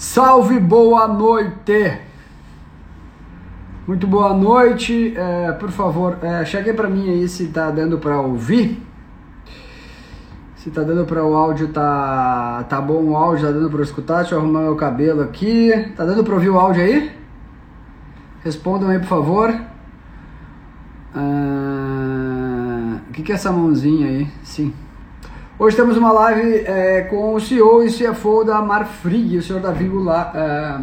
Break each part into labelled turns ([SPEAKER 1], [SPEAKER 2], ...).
[SPEAKER 1] Salve, boa noite! Muito boa noite, é, por favor, é, chegue para mim aí se tá dando para ouvir. Se tá dando para o áudio, tá, tá bom o áudio, tá dando para escutar. Deixa eu arrumar meu cabelo aqui. Tá dando para ouvir o áudio aí? Respondam aí, por favor. Ah, o que, que é essa mãozinha aí? Sim. Hoje temos uma live é, com o CEO e CFO da Marfrig, o senhor Davi Goulart, é,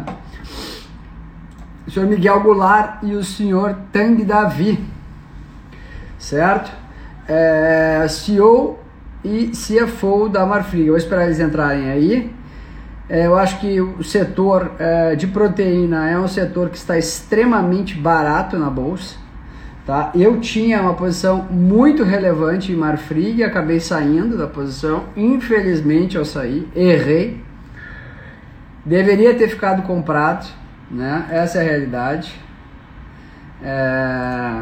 [SPEAKER 1] o senhor Miguel Goulart e o senhor Tang Davi, certo? É, CEO e CFO da Marfrig. Eu vou esperar eles entrarem aí. É, eu acho que o setor é, de proteína é um setor que está extremamente barato na bolsa. Tá? Eu tinha uma posição muito relevante em Marfrig, acabei saindo da posição. Infelizmente eu saí, errei. Deveria ter ficado comprado, né? Essa é a realidade. É...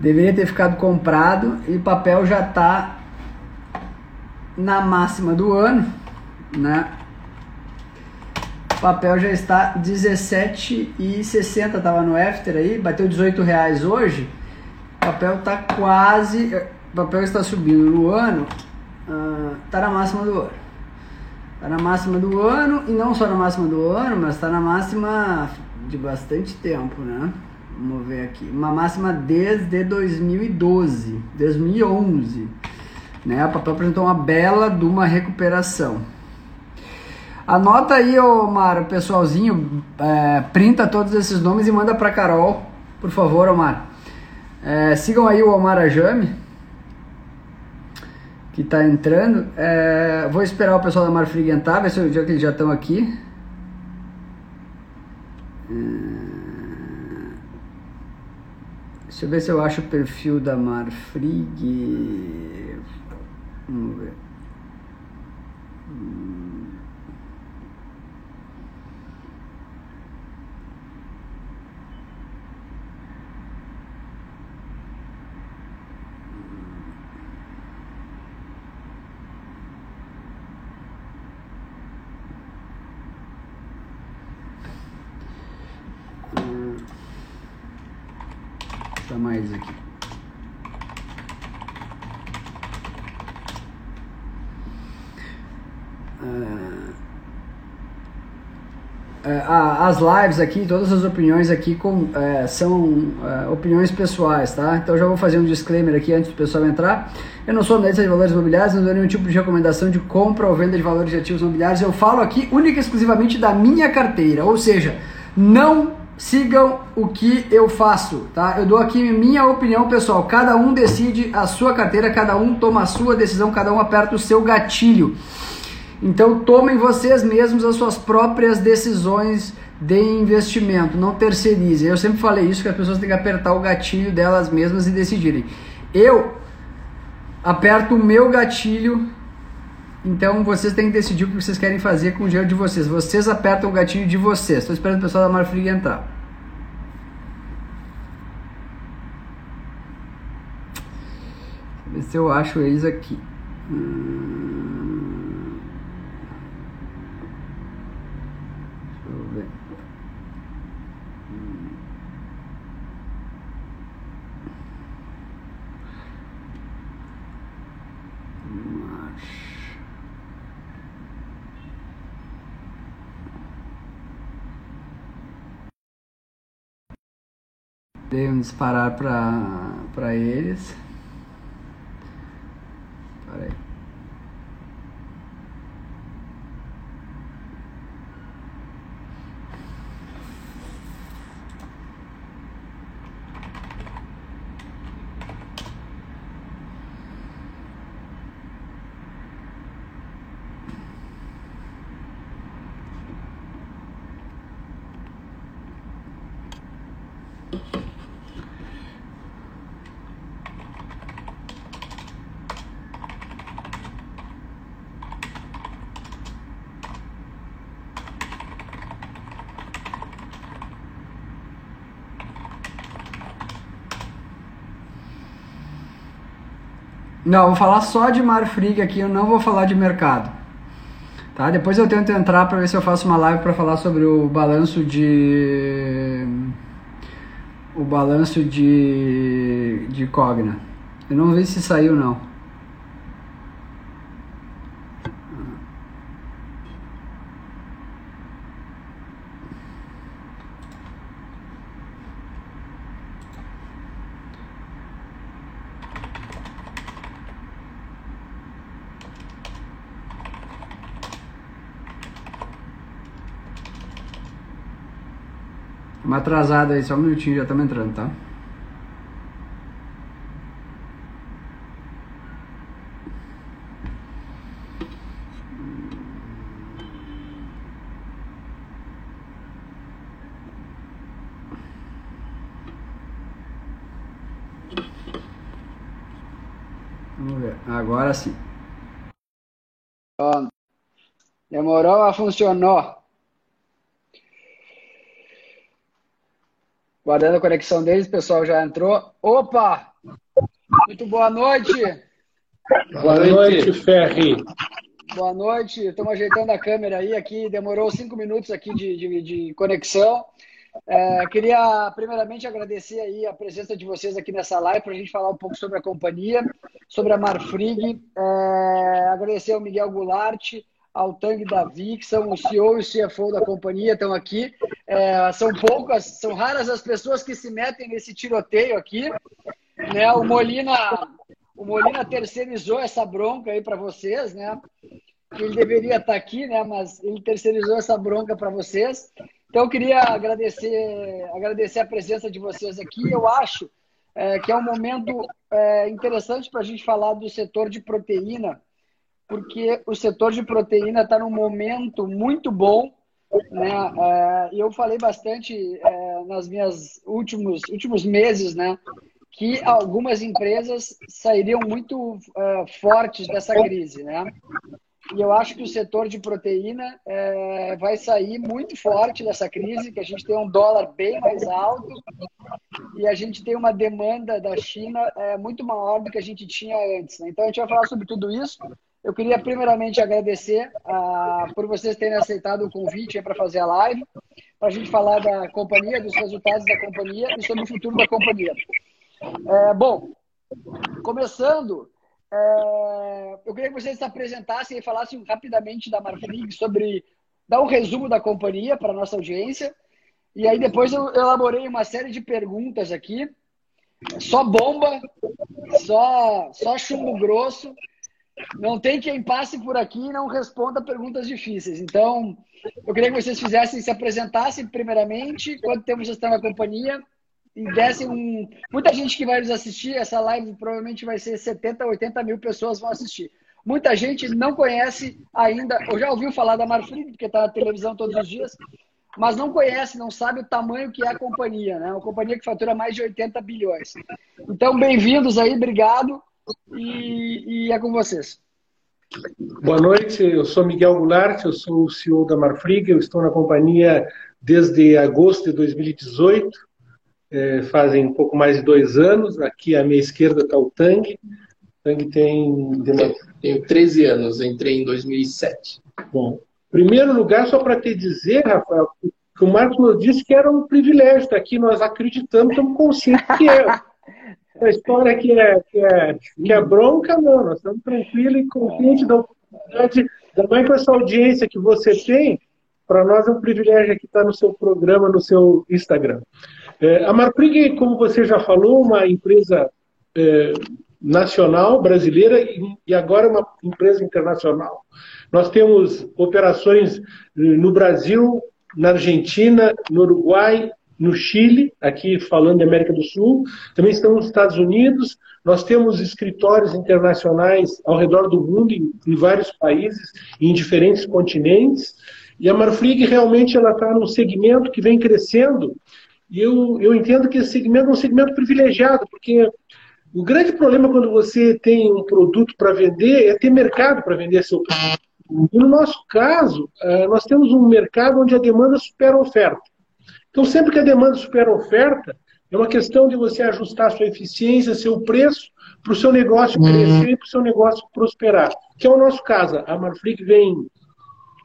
[SPEAKER 1] Deveria ter ficado comprado e papel já está na máxima do ano, né? Papel já está 17,60, tava no after aí, bateu 18 reais hoje. O papel tá quase, o papel está subindo no ano, uh, tá na máxima do ano. Tá na máxima do ano e não só na máxima do ano, mas tá na máxima de bastante tempo, né? Vamos ver aqui. Uma máxima desde 2012, 2011. Né? O papel apresentou uma bela de uma recuperação. Anota aí, Omar, pessoalzinho, é, printa todos esses nomes e manda para Carol, por favor, Omar. É, sigam aí o Omar Ajame, que está entrando. É, vou esperar o pessoal da Marfrig entrar, ver se eu, já que eles já estão aqui. É, deixa eu ver se eu acho o perfil da Marfrig. Vamos ver. chamar eles aqui. É, as lives aqui, todas as opiniões aqui com, é, são é, opiniões pessoais, tá? Então já vou fazer um disclaimer aqui antes do pessoal entrar. Eu não sou analista de valores imobiliários, não dou nenhum tipo de recomendação de compra ou venda de valores de ativos imobiliários. Eu falo aqui única e exclusivamente da minha carteira, ou seja, não sigam o que eu faço, tá? Eu dou aqui minha opinião, pessoal. Cada um decide a sua carteira, cada um toma a sua decisão, cada um aperta o seu gatilho. Então tomem vocês mesmos as suas próprias decisões de investimento, não terceirizem. Eu sempre falei isso que as pessoas têm que apertar o gatilho delas mesmas e decidirem. Eu aperto o meu gatilho então vocês têm que decidir o que vocês querem fazer com o dinheiro de vocês. Vocês apertam o gatilho de vocês. Estou esperando o pessoal da Marfrig entrar. Deixa eu ver se eu acho eles aqui. Hum... Dei um disparar para eles. Peraí. Não, vou falar só de Marfrig aqui, eu não vou falar de mercado.
[SPEAKER 2] Tá, depois eu tento entrar para ver se eu faço uma live para falar sobre o balanço de o balanço de de Cogna. Eu não vi se saiu não. Uma atrasada aí, só um minutinho, já estamos entrando, tá? Vamos ver. Agora sim. Demorou, mas funcionou. Guardando a conexão deles, o pessoal já entrou. Opa! Muito boa noite!
[SPEAKER 3] Boa noite, Ferri.
[SPEAKER 2] Boa noite, estamos ajeitando a câmera aí. Aqui demorou cinco minutos aqui de, de, de conexão. É, queria primeiramente agradecer aí a presença de vocês aqui nessa live para a gente falar um pouco sobre a companhia, sobre a Marfrig. É, agradecer ao Miguel Goulart, ao Tang Davi, que são o CEO e o CFO da companhia, estão aqui. É, são poucas, são raras as pessoas que se metem nesse tiroteio aqui. Né? O Molina, o Molina terceirizou essa bronca aí para vocês, né? Ele deveria estar aqui, né? Mas ele terceirizou essa bronca para vocês. Então eu queria agradecer, agradecer a presença de vocês aqui. Eu acho é, que é um momento é, interessante para a gente falar do setor de proteína porque o setor de proteína está num momento muito bom. Né? É, eu falei bastante é, nas minhas últimos, últimos meses né, que algumas empresas sairiam muito é, fortes dessa crise. Né? E eu acho que o setor de proteína é, vai sair muito forte dessa crise, que a gente tem um dólar bem mais alto e a gente tem uma demanda da China é, muito maior do que a gente tinha antes. Né? Então a gente vai falar sobre tudo isso. Eu queria primeiramente agradecer uh, por vocês terem aceitado o convite para fazer a live, para a gente falar da companhia, dos resultados da companhia e sobre o futuro da companhia. É, bom, começando, é, eu queria que vocês se apresentassem e falassem rapidamente da Marfrig sobre dar um resumo da companhia para a nossa audiência. E aí depois eu elaborei uma série de perguntas aqui. Só bomba, só, só chumbo grosso não tem quem passe por aqui e não responda perguntas difíceis. Então, eu queria que vocês fizessem, se apresentassem primeiramente, quanto tempo vocês estão na companhia, e dessem um. Muita gente que vai nos assistir, essa live provavelmente vai ser 70, 80 mil pessoas vão assistir. Muita gente não conhece ainda, ou já ouviu falar da Marfrig, porque está na televisão todos os dias, mas não conhece, não sabe o tamanho que é a companhia, né? Uma companhia que fatura mais de 80 bilhões. Então, bem-vindos aí, obrigado e, e é com vocês.
[SPEAKER 3] Boa noite, eu sou Miguel Goulart, eu sou o CEO da Marfrig, eu estou na companhia desde agosto de 2018, é, fazem um pouco mais de dois anos, aqui à minha esquerda está o Tang, Tang tem...
[SPEAKER 4] Tenho 13 anos, entrei em 2007.
[SPEAKER 3] Bom, primeiro lugar, só para te dizer, Rafael, que o Marcos nos disse que era um privilégio estar aqui, nós acreditamos, estamos conscientes que é. a história que é, que é, que é bronca, não. Nós estamos tranquilos e confiantes da oportunidade, também com essa audiência que você tem. Para nós é um privilégio aqui estar no seu programa, no seu Instagram. É, a Marprig, como você já falou, uma empresa é, nacional, brasileira e agora uma empresa internacional. Nós temos operações no Brasil, na Argentina, no Uruguai, no Chile, aqui falando de América do Sul, também estamos nos Estados Unidos, nós temos escritórios internacionais ao redor do mundo, em, em vários países, em diferentes continentes, e a Marfrig realmente ela está num segmento que vem crescendo, e eu, eu entendo que esse segmento é um segmento privilegiado, porque o grande problema quando você tem um produto para vender é ter mercado para vender seu produto. E no nosso caso, eh, nós temos um mercado onde a demanda supera a oferta. Então, sempre que a demanda supera a oferta, é uma questão de você ajustar sua eficiência, seu preço, para o seu negócio uhum. crescer e para o seu negócio prosperar. Que é o nosso caso. A Marfrig vem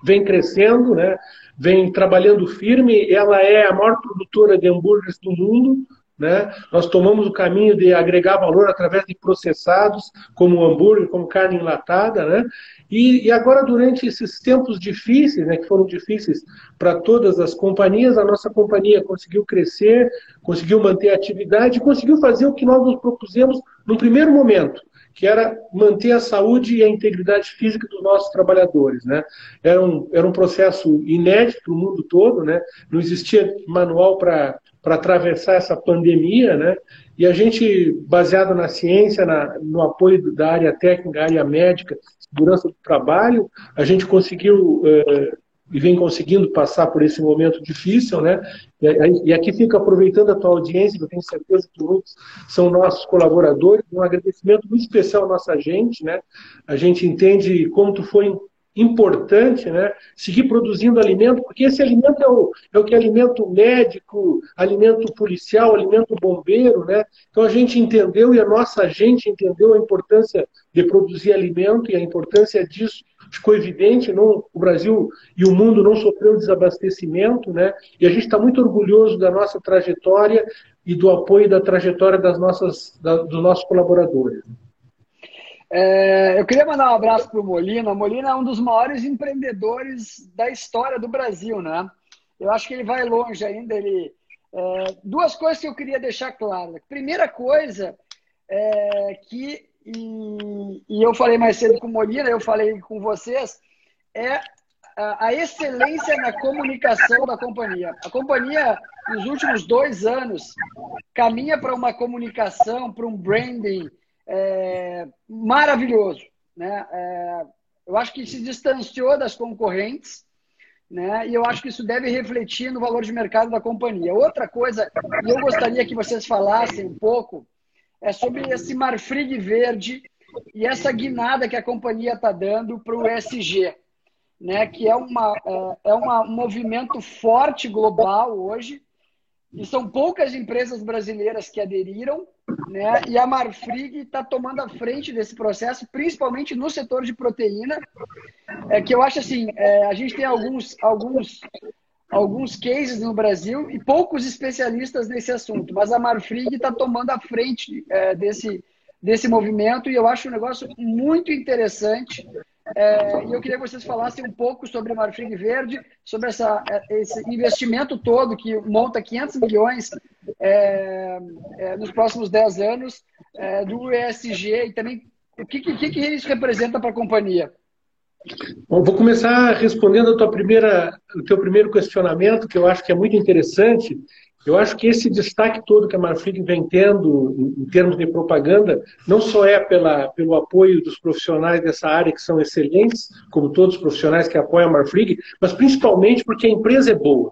[SPEAKER 3] vem crescendo, né? vem trabalhando firme. Ela é a maior produtora de hambúrgueres do mundo. Né? Nós tomamos o caminho de agregar valor através de processados, como hambúrguer, como carne enlatada. Né? E, e agora, durante esses tempos difíceis, né, que foram difíceis para todas as companhias, a nossa companhia conseguiu crescer, conseguiu manter a atividade, conseguiu fazer o que nós nos propusemos no primeiro momento, que era manter a saúde e a integridade física dos nossos trabalhadores. Né? Era, um, era um processo inédito no mundo todo, né? não existia manual para atravessar essa pandemia, né? e a gente, baseado na ciência, na, no apoio da área técnica, área médica, segurança do trabalho, a gente conseguiu é, e vem conseguindo passar por esse momento difícil, né? E aqui fica aproveitando a tua audiência, eu tenho certeza que muitos são nossos colaboradores, um agradecimento muito especial à nossa gente, né? A gente entende como tu foi importante, né? Seguir produzindo alimento, porque esse alimento é o, é o que alimenta o médico, alimento policial, alimento bombeiro, né? Então a gente entendeu e a nossa gente entendeu a importância de produzir alimento e a importância disso ficou evidente, não, o Brasil e o mundo não sofreu desabastecimento, né? E a gente está muito orgulhoso da nossa trajetória e do apoio da trajetória das nossas, da, dos nossos colaboradores.
[SPEAKER 2] É, eu queria mandar um abraço para o Molina. O Molina é um dos maiores empreendedores da história do Brasil, né? Eu acho que ele vai longe ainda. Ele, é, duas coisas que eu queria deixar claras. Primeira coisa é que e, e eu falei mais cedo com o Molina, eu falei com vocês, é a, a excelência na comunicação da companhia. A companhia, nos últimos dois anos, caminha para uma comunicação, para um branding é, maravilhoso. Né? É, eu acho que se distanciou das concorrentes, né? E eu acho que isso deve refletir no valor de mercado da companhia. Outra coisa, e eu gostaria que vocês falassem um pouco, é sobre esse Marfrig verde e essa guinada que a companhia está dando para o ESG, né? que é, uma, é, é um movimento forte global hoje, e são poucas empresas brasileiras que aderiram, né? e a Marfrig está tomando a frente desse processo, principalmente no setor de proteína, é, que eu acho assim, é, a gente tem alguns, alguns alguns cases no Brasil e poucos especialistas nesse assunto, mas a Marfrig está tomando a frente é, desse, desse movimento e eu acho um negócio muito interessante. É, e eu queria que vocês falassem um pouco sobre Marfrig Verde, sobre essa, é, esse investimento todo que monta 500 milhões é, é, nos próximos 10 anos é, do ESG e também o que, que, que isso representa para a companhia.
[SPEAKER 3] Bom, vou começar respondendo a tua primeira, o teu primeiro questionamento, que eu acho que é muito interessante. Eu acho que esse destaque todo que a Marfrig vem tendo em termos de propaganda, não só é pela, pelo apoio dos profissionais dessa área que são excelentes, como todos os profissionais que apoiam a Marfrig, mas principalmente porque a empresa é boa.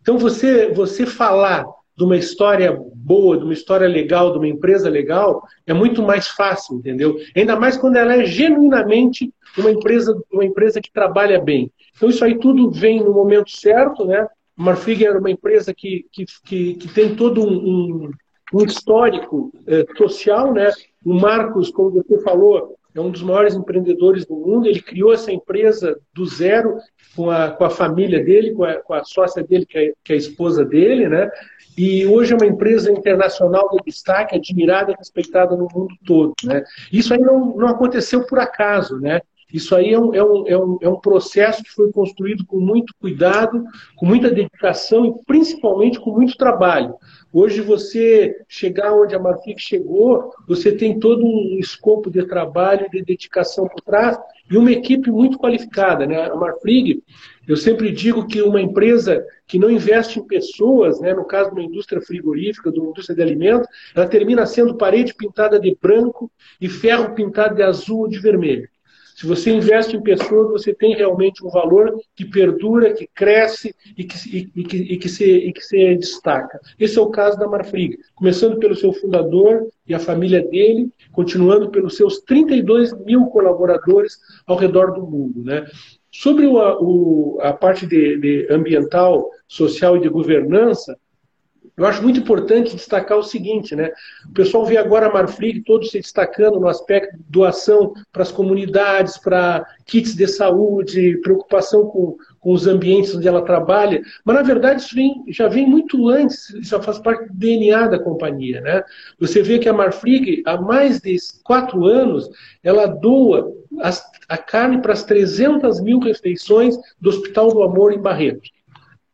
[SPEAKER 3] Então, você, você falar de uma história boa, de uma história legal, de uma empresa legal, é muito mais fácil, entendeu? Ainda mais quando ela é genuinamente uma empresa, uma empresa que trabalha bem. Então isso aí tudo vem no momento certo, né? Marfrig era uma empresa que, que, que, que tem todo um, um, histórico é, social, né? O Marcos, como você falou, é um dos maiores empreendedores do mundo. Ele criou essa empresa do zero com a, com a família dele, com a, com a sócia dele, que é, que é a esposa dele, né? e hoje é uma empresa internacional de destaque, admirada respeitada no mundo todo. Né? Isso aí não, não aconteceu por acaso, né? Isso aí é um, é, um, é, um, é um processo que foi construído com muito cuidado, com muita dedicação e principalmente com muito trabalho. Hoje você chegar onde a Marfrig chegou, você tem todo um escopo de trabalho, de dedicação por trás e uma equipe muito qualificada. Né? A Marfrig, eu sempre digo que uma empresa que não investe em pessoas, né, no caso de uma indústria frigorífica, de uma indústria de alimentos, ela termina sendo parede pintada de branco e ferro pintado de azul ou de vermelho. Se você investe em pessoas, você tem realmente um valor que perdura, que cresce e que, e, e que, e que, se, e que se destaca. Esse é o caso da Marfrig, começando pelo seu fundador e a família dele, continuando pelos seus 32 mil colaboradores ao redor do mundo. Né? Sobre o, o, a parte de, de ambiental, social e de governança, eu acho muito importante destacar o seguinte, né? O pessoal vê agora a Marfrig todos se destacando no aspecto doação para as comunidades, para kits de saúde, preocupação com, com os ambientes onde ela trabalha, mas na verdade isso vem, já vem muito antes, já faz parte do DNA da companhia, né? Você vê que a Marfrig, há mais de quatro anos, ela doa as, a carne para as 300 mil refeições do Hospital do Amor em Barretos.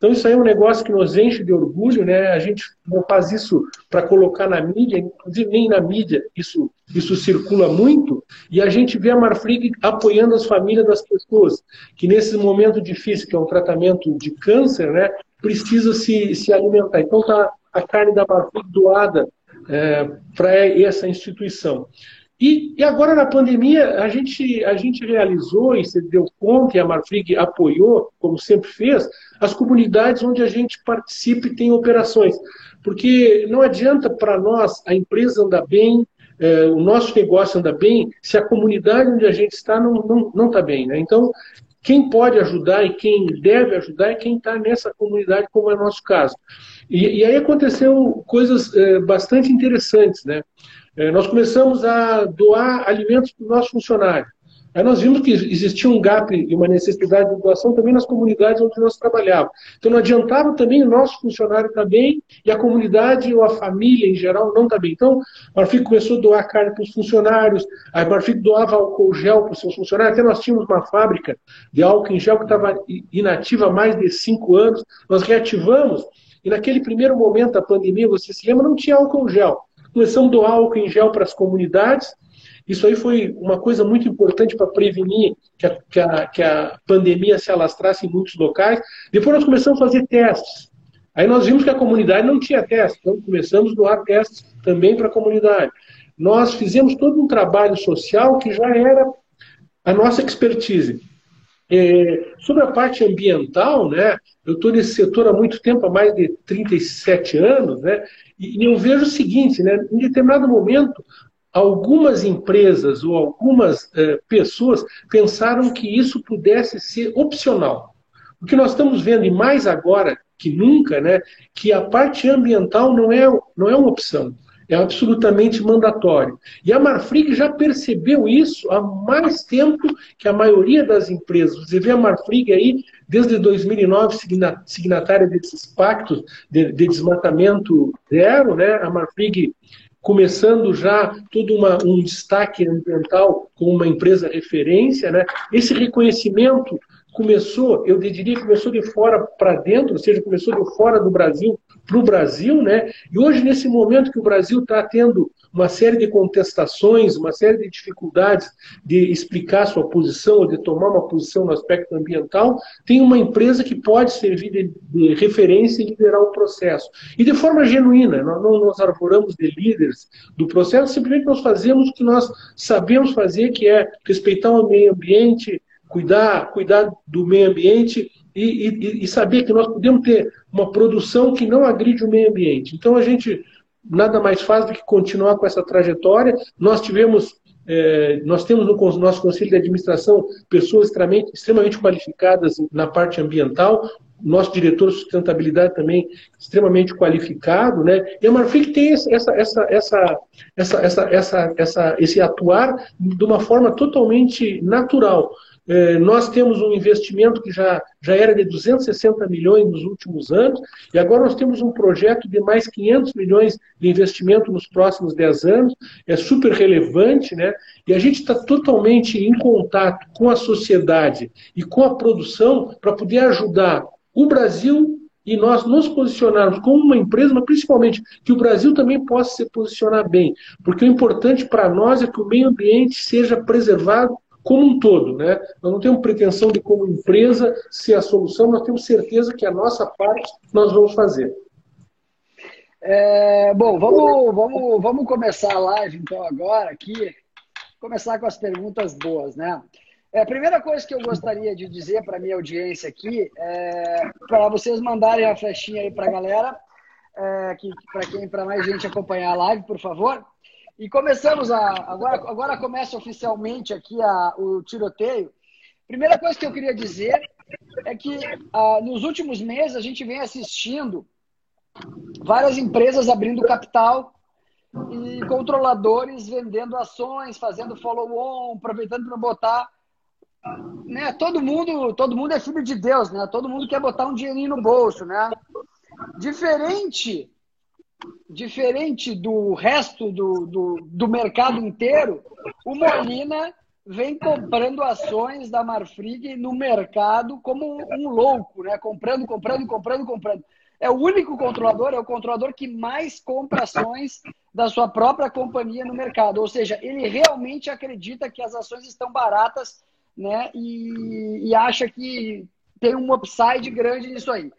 [SPEAKER 3] Então, isso aí é um negócio que nos enche de orgulho, né? A gente não faz isso para colocar na mídia, inclusive nem na mídia isso, isso circula muito, e a gente vê a Marfrig apoiando as famílias das pessoas, que nesse momento difícil, que é um tratamento de câncer, né? Precisa se, se alimentar. Então, tá a carne da Marfrig doada é, para essa instituição. E, e, agora na pandemia a gente, a gente realizou e se deu conta, e a Marfrig apoiou, como sempre fez, as comunidades onde a gente participa e tem operações. Porque não adianta para nós a empresa andar bem, é, o nosso negócio andar bem, se a comunidade onde a gente está não está não, não tá bem. Né? Então, quem pode ajudar e quem deve ajudar é quem está nessa comunidade, como é o nosso caso. E, e aí aconteceu coisas é, bastante interessantes, né? É, nós começamos a doar alimentos para os nossos funcionários. Aí nós vimos que existia um gap e uma necessidade de doação também nas comunidades onde nós trabalhávamos. Então não adiantava também o nosso funcionário estar bem e a comunidade ou a família em geral não estar bem. Então a Marfrig começou a doar carne para os funcionários, a Marfrig doava álcool gel para os seus funcionários. Até nós tínhamos uma fábrica de álcool em gel que estava inativa há mais de cinco anos. Nós reativamos e naquele primeiro momento da pandemia, você se lembra, não tinha álcool gel. Começamos a doar álcool em gel para as comunidades. Isso aí foi uma coisa muito importante para prevenir que a, que, a, que a pandemia se alastrasse em muitos locais. Depois nós começamos a fazer testes. Aí nós vimos que a comunidade não tinha testes, então começamos a doar testes também para a comunidade. Nós fizemos todo um trabalho social que já era a nossa expertise. É, sobre a parte ambiental, né, eu estou nesse setor há muito tempo, há mais de 37 anos, né, e, eu vejo o seguinte, né, em determinado momento, algumas empresas ou algumas é, pessoas pensaram que isso pudesse ser opcional. O que nós estamos vendo, e mais agora que nunca, né, que a parte ambiental não é, não é uma opção é absolutamente mandatório. E a Marfrig já percebeu isso há mais tempo que a maioria das empresas. Você vê a Marfrig aí, desde 2009, signatária desses pactos de, de desmatamento zero, né? a Marfrig começando já todo uma, um destaque ambiental como uma empresa referência. Né? Esse reconhecimento começou, eu diria, começou de fora para dentro, ou seja, começou de fora do Brasil para o Brasil, né? E hoje, nesse momento que o Brasil está tendo uma série de contestações, uma série de dificuldades de explicar sua posição ou de tomar uma posição no aspecto ambiental, tem uma empresa que pode servir de, de referência e liderar o processo. E de forma genuína, nós não nos arvoramos de líderes do processo, simplesmente nós fazemos o que nós sabemos fazer, que é respeitar o meio ambiente, cuidar, cuidar do meio ambiente e, e, e, saber que nós podemos ter uma produção que não agride o meio ambiente. Então a gente nada mais faz do que continuar com essa trajetória. Nós tivemos, é, nós temos no nosso conselho de administração pessoas extremamente, extremamente qualificadas na parte ambiental. Nosso diretor de sustentabilidade também extremamente qualificado, né? E a Marfrig tem essa, essa, essa, essa, essa, essa, essa, esse atuar de uma forma totalmente natural. É, nós temos um investimento que já, já era de 260 milhões nos últimos anos, e agora nós temos um projeto de mais 500 milhões de investimento nos próximos 10 anos, é super relevante, né? E a gente está totalmente em contato com a sociedade e com a produção para poder ajudar o Brasil e nós nos posicionarmos como uma empresa, mas principalmente que o Brasil também possa se posicionar bem, porque o importante para nós é que o meio ambiente seja preservado como um todo. Né? Nós não temos pretensão de, como empresa, ser a solução, nós temos certeza que a nossa parte nós vamos fazer.
[SPEAKER 2] É, bom, vamos, vamos, vamos começar a live então agora aqui. Começar com as perguntas boas, né? É, a primeira coisa que eu gostaria de dizer para minha audiência aqui é para vocês mandarem a flechinha aí para a galera, é, para quem, para mais gente acompanhar a live, por favor. E começamos a. Agora, agora começa oficialmente aqui a, o tiroteio. Primeira coisa que eu queria dizer é que ah, nos últimos meses a gente vem assistindo várias empresas abrindo capital e controladores vendendo ações, fazendo follow-on, aproveitando para botar. Né? Todo mundo, todo mundo é filho de Deus, né? Todo mundo quer botar um dinheirinho no bolso, né? Diferente, diferente do resto do, do, do mercado inteiro, o Molina vem comprando ações da Marfrig no mercado como um louco, né? Comprando, comprando, comprando, comprando. É o único controlador, é o controlador que mais compra ações da sua própria companhia no mercado. Ou seja, ele realmente acredita que as ações estão baratas né? e, e acha que tem um upside grande nisso aí.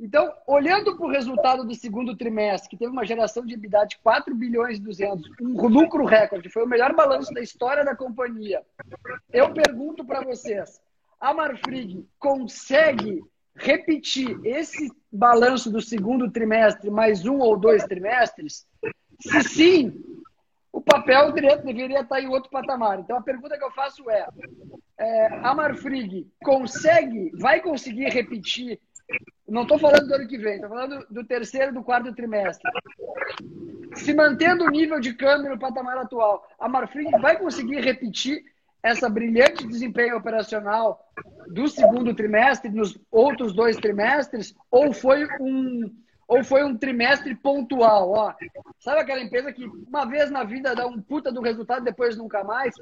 [SPEAKER 2] Então, olhando para o resultado do segundo trimestre, que teve uma geração de EBITDA de 4 bilhões e 200, um lucro recorde, foi o melhor balanço da história da companhia. Eu pergunto para vocês, a Marfrig consegue repetir esse balanço do segundo trimestre mais um ou dois trimestres? Se sim, o papel direto deveria estar em outro patamar. Então a pergunta que eu faço é, é a Marfrig consegue, vai conseguir repetir? Não estou falando do ano que vem, estou falando do terceiro, do quarto trimestre. Se mantendo o nível de câmbio no patamar atual, a Marfrig vai conseguir repetir essa brilhante desempenho operacional do segundo trimestre nos outros dois trimestres ou foi um ou foi um trimestre pontual, ó. Sabe aquela empresa que uma vez na vida dá um puta do resultado, depois nunca mais?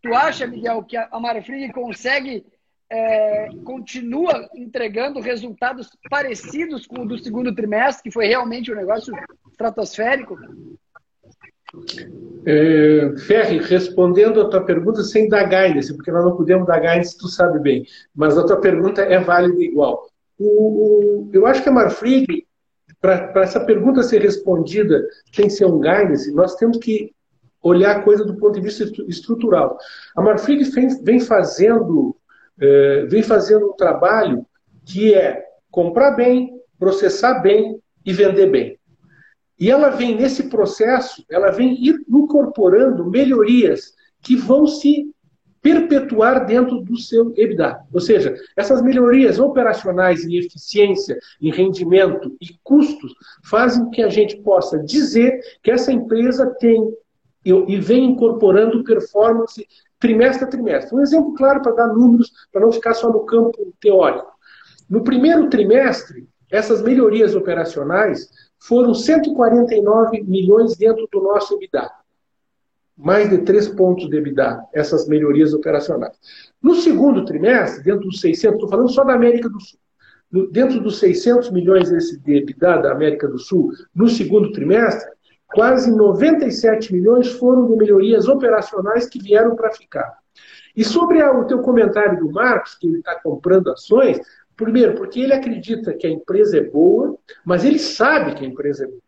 [SPEAKER 2] Tu acha, Miguel, que a Marfrig consegue é, continua entregando resultados parecidos com o do segundo trimestre, que foi realmente um negócio estratosférico?
[SPEAKER 3] É, Ferri, respondendo a tua pergunta sem dar guidance, porque nós não podemos dar guidance, tu sabe bem, mas a tua pergunta é válida igual. O, o, eu acho que a Marfrig, para essa pergunta ser respondida sem ser um guidance, nós temos que olhar a coisa do ponto de vista estrutural. A Marfrig vem, fazendo, é, vem fazendo um trabalho que é comprar bem, processar bem e vender bem. E ela vem nesse processo, ela vem incorporando melhorias que vão se perpetuar dentro do seu EBITDA. Ou seja, essas melhorias operacionais em eficiência, em rendimento e custos fazem que a gente possa dizer que essa empresa tem e vem incorporando performance trimestre a trimestre. Um exemplo claro para dar números, para não ficar só no campo teórico. No primeiro trimestre, essas melhorias operacionais foram 149 milhões dentro do nosso EBITDA. Mais de três pontos de EBITDA, essas melhorias operacionais. No segundo trimestre, dentro dos 600, estou falando só da América do Sul, dentro dos 600 milhões desse de EBITDA da América do Sul, no segundo trimestre, quase 97 milhões foram de melhorias operacionais que vieram para ficar. E sobre o teu comentário do Marcos, que ele está comprando ações, Primeiro, porque ele acredita que a empresa é boa, mas ele sabe que a empresa é boa.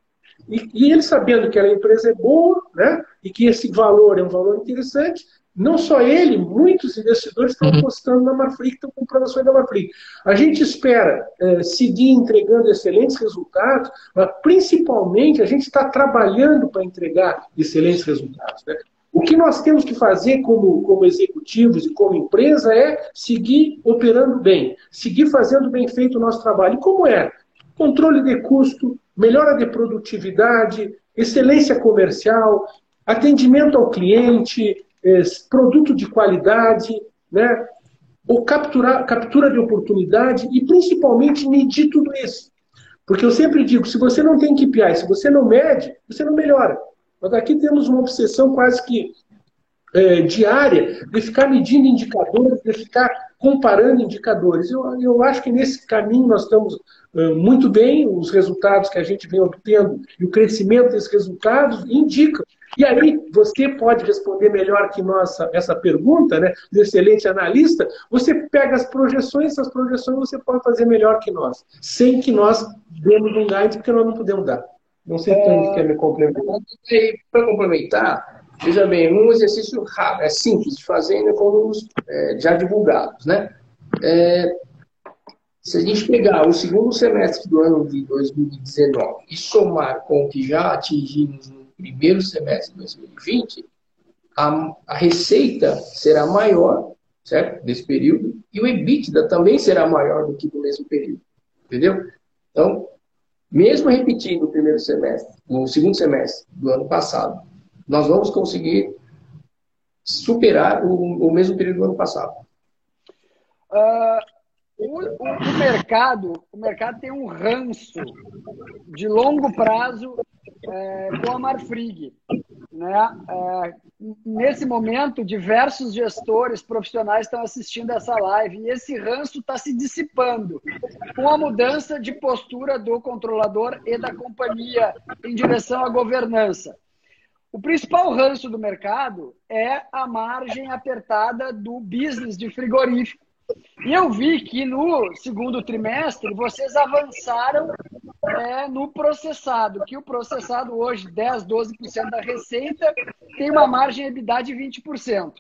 [SPEAKER 3] E, e ele sabendo que a empresa é boa, né, e que esse valor é um valor interessante, não só ele, muitos investidores estão uhum. apostando na Marfrig, estão comprando ações da Marfrig. A gente espera é, seguir entregando excelentes resultados, mas principalmente a gente está trabalhando para entregar excelentes resultados. Né? O que nós temos que fazer como, como executivos e como empresa é seguir operando bem, seguir fazendo bem feito o nosso trabalho. E como é? Controle de custo, melhora de produtividade, excelência comercial, atendimento ao cliente, é, produto de qualidade, né? ou captura, captura de oportunidade e principalmente medir tudo isso. Porque eu sempre digo, se você não tem KPI, se você não mede, você não melhora. Mas aqui temos uma obsessão quase que é, diária de ficar medindo indicadores, de ficar comparando indicadores. Eu, eu acho que nesse caminho nós estamos é, muito bem, os resultados que a gente vem obtendo e o crescimento desses resultados indicam. E aí você pode responder melhor que nossa essa pergunta, né? Do excelente analista. Você pega as projeções, essas projeções você pode fazer melhor que nós, sem que nós demos um guide, porque nós não podemos dar. Não sei se quer me complementar.
[SPEAKER 4] Para complementar, veja bem, um exercício rápido, é simples de fazer, ainda com números é, já divulgados. Né? É, se a gente pegar o segundo semestre do ano de 2019 e somar com o que já atingimos no primeiro semestre de 2020, a, a receita será maior, certo? Desse período, e o EBITDA também será maior do que do mesmo período. Entendeu? Então, mesmo repetindo o primeiro semestre, o segundo semestre do ano passado, nós vamos conseguir superar o, o mesmo período do ano passado.
[SPEAKER 2] Uh, o, o, o, mercado, o mercado tem um ranço de longo prazo é, com a Marfrig. Né? É, nesse momento, diversos gestores profissionais estão assistindo essa live e esse ranço está se dissipando com a mudança de postura do controlador e da companhia em direção à governança. O principal ranço do mercado é a margem apertada do business de frigorífico. E eu vi que no segundo trimestre vocês avançaram é, no processado, que o processado hoje, 10, 12% da receita, tem uma margem EBITDA de 20%.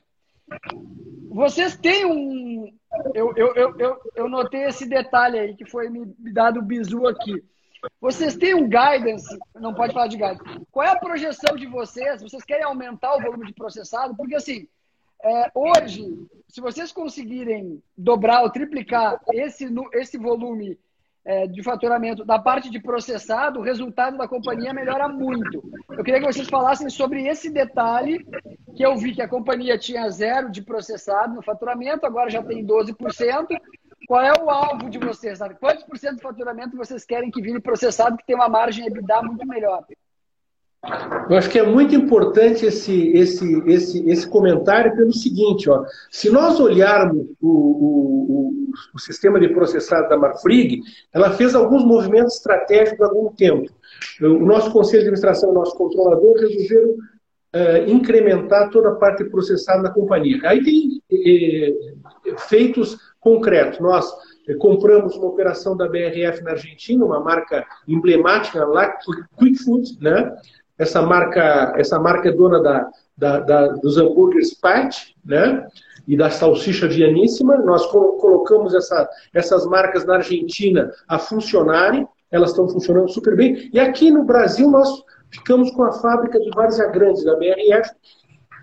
[SPEAKER 2] Vocês têm um. Eu, eu, eu, eu, notei esse detalhe aí que foi me dado o bizu aqui. Vocês têm um guidance, não pode falar de guidance. Qual é a projeção de vocês? Vocês querem aumentar o volume de processado? Porque assim, é, hoje, se vocês conseguirem dobrar ou triplicar esse, esse volume é, de faturamento da parte de processado, o resultado da companhia melhora muito. Eu queria que vocês falassem sobre esse detalhe, que eu vi que a companhia tinha zero de processado no faturamento, agora já tem 12%. Qual é o alvo de vocês? Sabe? Quantos por cento do faturamento vocês querem que vire processado, que tem uma margem EBITDA muito melhor?
[SPEAKER 3] Eu acho que é muito importante esse, esse, esse, esse comentário pelo seguinte, ó, se nós olharmos o, o, o, o sistema de processado da Marfrig, ela fez alguns movimentos estratégicos há algum tempo. O nosso conselho de administração, o nosso controlador, resolveram uh, incrementar toda a parte processada da companhia. Aí tem uh, feitos concretos. Nós eh, compramos uma operação da BRF na Argentina, uma marca emblemática lá, Quick Food, né? Essa marca, essa marca é dona da, da, da dos hambúrgueres Pat, né? E da salsicha vianíssima. Nós colocamos essa, essas marcas na Argentina a funcionarem. Elas estão funcionando super bem. E aqui no Brasil nós ficamos com a fábrica de Várzea Grande, da BRF,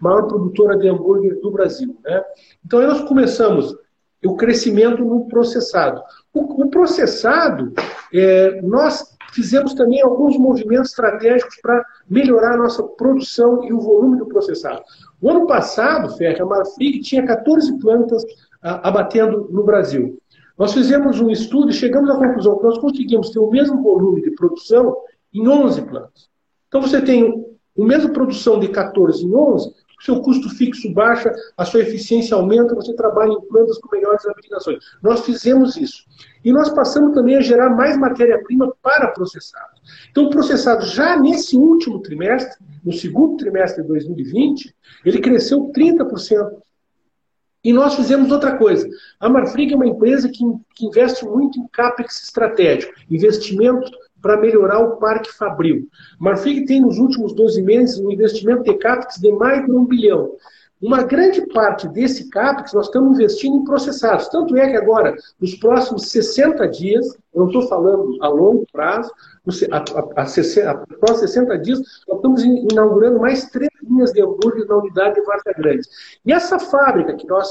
[SPEAKER 3] maior produtora de hambúrguer do Brasil. Né? Então nós começamos o crescimento no processado. O, o processado, é, nós fizemos também alguns movimentos estratégicos para melhorar a nossa produção e o volume do processado. O ano passado, a Marfrig tinha 14 plantas a, abatendo no Brasil. Nós fizemos um estudo e chegamos à conclusão que nós conseguimos ter o mesmo volume de produção em 11 plantas. Então você tem a mesma produção de 14 em 11, seu custo fixo baixa, a sua eficiência aumenta, você trabalha em plantas com melhores aplicações. Nós fizemos isso. E nós passamos também a gerar mais matéria-prima para processados. Então, processado, já nesse último trimestre, no segundo trimestre de 2020, ele cresceu 30%. E nós fizemos outra coisa. A Marfrig é uma empresa que, que investe muito em CAPEX estratégico, investimento para melhorar o parque fabril. Marfrig tem nos últimos 12 meses um investimento de CAPEX de mais de um bilhão. Uma grande parte desse CAPEX nós estamos investindo em processados. Tanto é que agora, nos próximos 60 dias, eu não estou falando a longo prazo, a, a, a, 60, a próximos 60 dias, nós estamos inaugurando mais três linhas de hambúrguer na unidade de Varta Grande. E essa fábrica que nós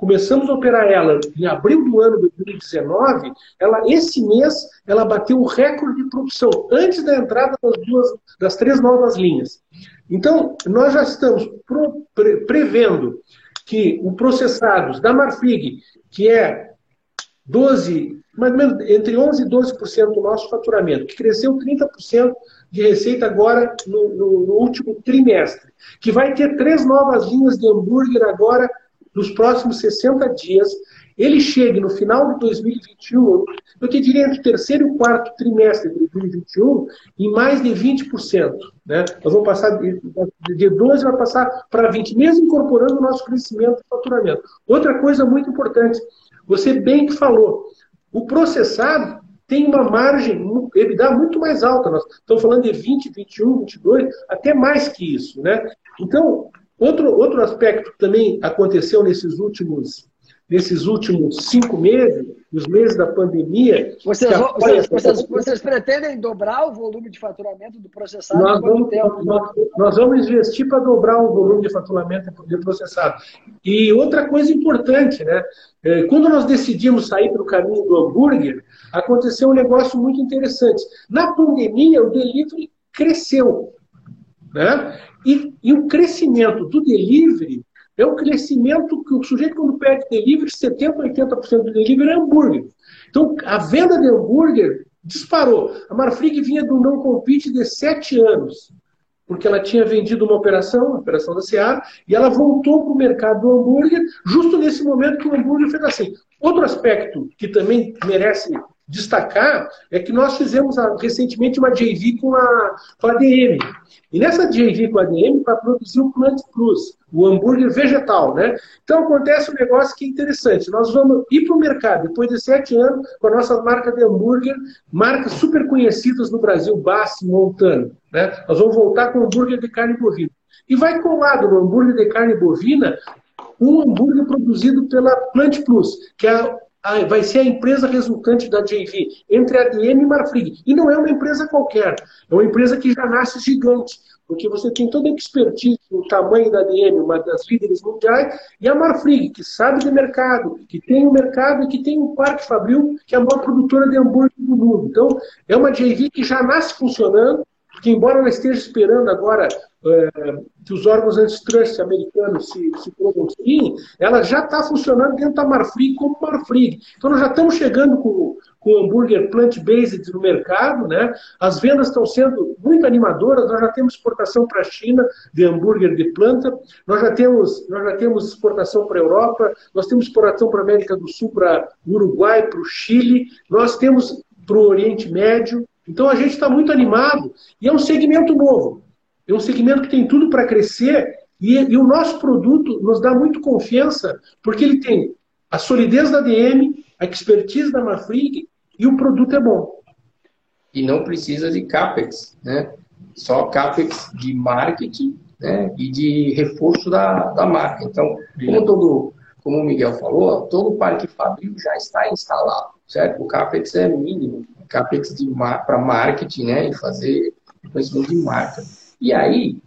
[SPEAKER 3] começamos a operar ela em abril do ano de 2019, ela esse mês ela bateu o recorde de produção antes da entrada das duas das três novas linhas. Então, nós já estamos pro, pre, prevendo que o processados da Marfrig, que é 12, mais ou menos entre 11 e 12% do nosso faturamento, que cresceu 30% de receita agora no, no, no último trimestre, que vai ter três novas linhas de hambúrguer agora nos próximos 60 dias, ele chegue no final de 2021, eu te diria entre o terceiro e o quarto trimestre de 2021, em mais de 20%. Né? Nós vamos passar de, de 12 vai passar para 20, mesmo incorporando o nosso crescimento e faturamento. Outra coisa muito importante, você bem que falou, o processado tem uma margem EBITDA muito mais alta. Nós estamos falando de 20, 21, 22, até mais que isso. Né? Então, Outro, outro aspecto que também aconteceu nesses últimos, nesses últimos cinco meses, os meses da pandemia.
[SPEAKER 2] Vocês, vocês, vocês, vocês, pretendem dobrar o volume de faturamento do processado?
[SPEAKER 3] Nós vamos, nós, nós vamos investir para dobrar o volume de faturamento do processado. E outra coisa importante, né? É, quando nós decidimos sair para o caminho do hambúrguer, aconteceu um negócio muito interessante. Na pandemia, o delivery cresceu. Né? E, e o crescimento do delivery é um crescimento que o sujeito, quando pede delivery, 70%, 80% do delivery é hambúrguer. Então, a venda de hambúrguer disparou. A Marfrig vinha do não compete de sete anos, porque ela tinha vendido uma operação, a operação da Seara, e ela voltou para o mercado do hambúrguer, justo nesse momento que o hambúrguer fez assim. Outro aspecto que também merece destacar é que nós fizemos recentemente uma JV com a, com a ADM. E nessa JV com a ADM para produzir o Plant Plus, o hambúrguer vegetal, né? Então acontece um negócio que é interessante. Nós vamos ir para o mercado depois de sete anos com a nossa marca de hambúrguer, marcas super conhecidas no Brasil, Bassi, Montano. Né? Nós vamos voltar com hambúrguer de carne bovina. E vai colado no hambúrguer de carne bovina um hambúrguer produzido pela Plant Plus, que é vai ser a empresa resultante da JV entre a ADM e Marfrig. E não é uma empresa qualquer, é uma empresa que já nasce gigante, porque você tem toda a expertise no tamanho da ADM, uma das líderes mundiais, e a Marfrig, que sabe de mercado, que tem o um mercado e que tem um parque fabril, que é a maior produtora de hambúrguer do mundo. Então, é uma JV que já nasce funcionando, que embora ela esteja esperando agora é, que os órgãos antitrust americanos se, se pronunciem, ela já está funcionando dentro da Marfrig como Marfrig. Então nós já estamos chegando com, com o hambúrguer plant-based no mercado, né? As vendas estão sendo muito animadoras, nós já temos exportação para a China de hambúrguer de planta, nós já temos, nós já temos exportação para a Europa, nós temos exportação para a América do Sul, para o Uruguai, para o Chile, nós temos para o Oriente Médio, então a gente está muito animado e é um segmento novo. É um segmento que tem tudo para crescer e, e, o nosso produto nos dá muito confiança porque ele tem a solidez da DM, a expertise da Mafrig e o produto é bom.
[SPEAKER 4] E não precisa de CAPEX, né? Só CAPEX de marketing né? e de reforço da, da marca. Então, como, todo, como o Miguel falou, todo o parque Fabril já está instalado, certo? O CAPEX é mínimo capex para marketing, né? E fazer conhecimento de marca. E aí,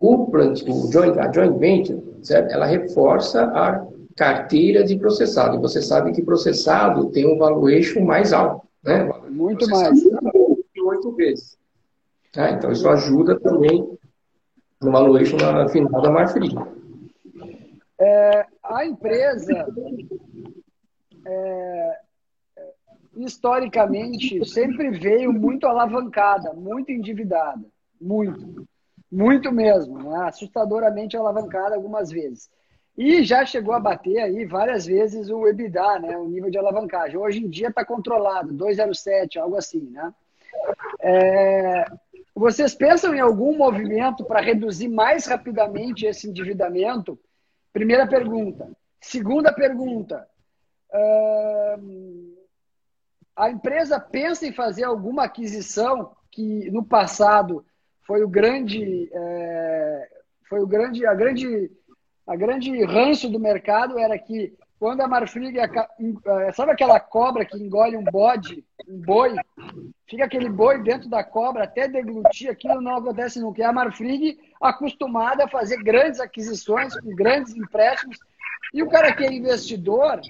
[SPEAKER 4] o, o joint, a joint venture, certo? ela reforça a carteira de processado. E você sabe que processado tem um valuation mais alto, né?
[SPEAKER 2] Muito mais.
[SPEAKER 4] Oito vezes. Tá? Então, isso ajuda também no valuation na final da Marfrig.
[SPEAKER 2] É, a empresa é, historicamente, sempre veio muito alavancada, muito endividada. Muito. Muito mesmo. Né? Assustadoramente alavancada algumas vezes. E já chegou a bater aí várias vezes o EBITDA, né? o nível de alavancagem. Hoje em dia está controlado, 2,07, algo assim. Né? É... Vocês pensam em algum movimento para reduzir mais rapidamente esse endividamento? Primeira pergunta. Segunda pergunta. A empresa pensa em fazer alguma aquisição que no passado foi o grande, é, foi o grande, a grande, a grande ranço do mercado era que quando a Marfrig, é, sabe aquela cobra que engole um bode, um boi, fica aquele boi dentro da cobra até deglutir, aquilo não acontece nunca. E a Marfrig acostumada a fazer grandes aquisições com grandes empréstimos. E o cara que é investidor,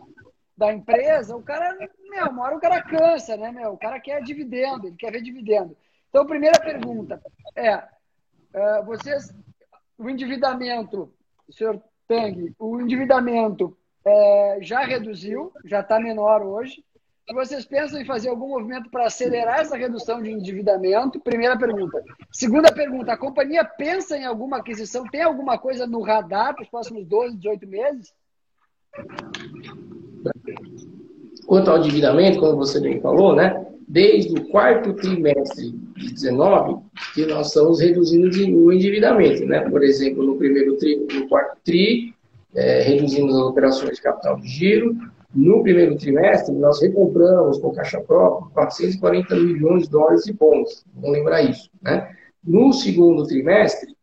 [SPEAKER 2] da empresa, o cara, meu, uma hora o cara cansa, né, meu? O cara quer dividendo, ele quer ver dividendo. Então, primeira pergunta é, uh, vocês, o endividamento, senhor Tang, o endividamento é, já reduziu, já está menor hoje. Vocês pensam em fazer algum movimento para acelerar essa redução de endividamento? Primeira pergunta. Segunda pergunta, a companhia pensa em alguma aquisição? Tem alguma coisa no radar para os próximos 12, 18 meses?
[SPEAKER 4] Quanto ao endividamento, como você bem falou, né? Desde o quarto trimestre de 19, que nós estamos reduzindo o endividamento, né? Por exemplo, no primeiro tri, no quarto tri, é, reduzimos as operações de capital de giro. No primeiro trimestre, nós recompramos com caixa própria 440 milhões de dólares de bons. Vamos lembrar isso, né? No segundo trimestre,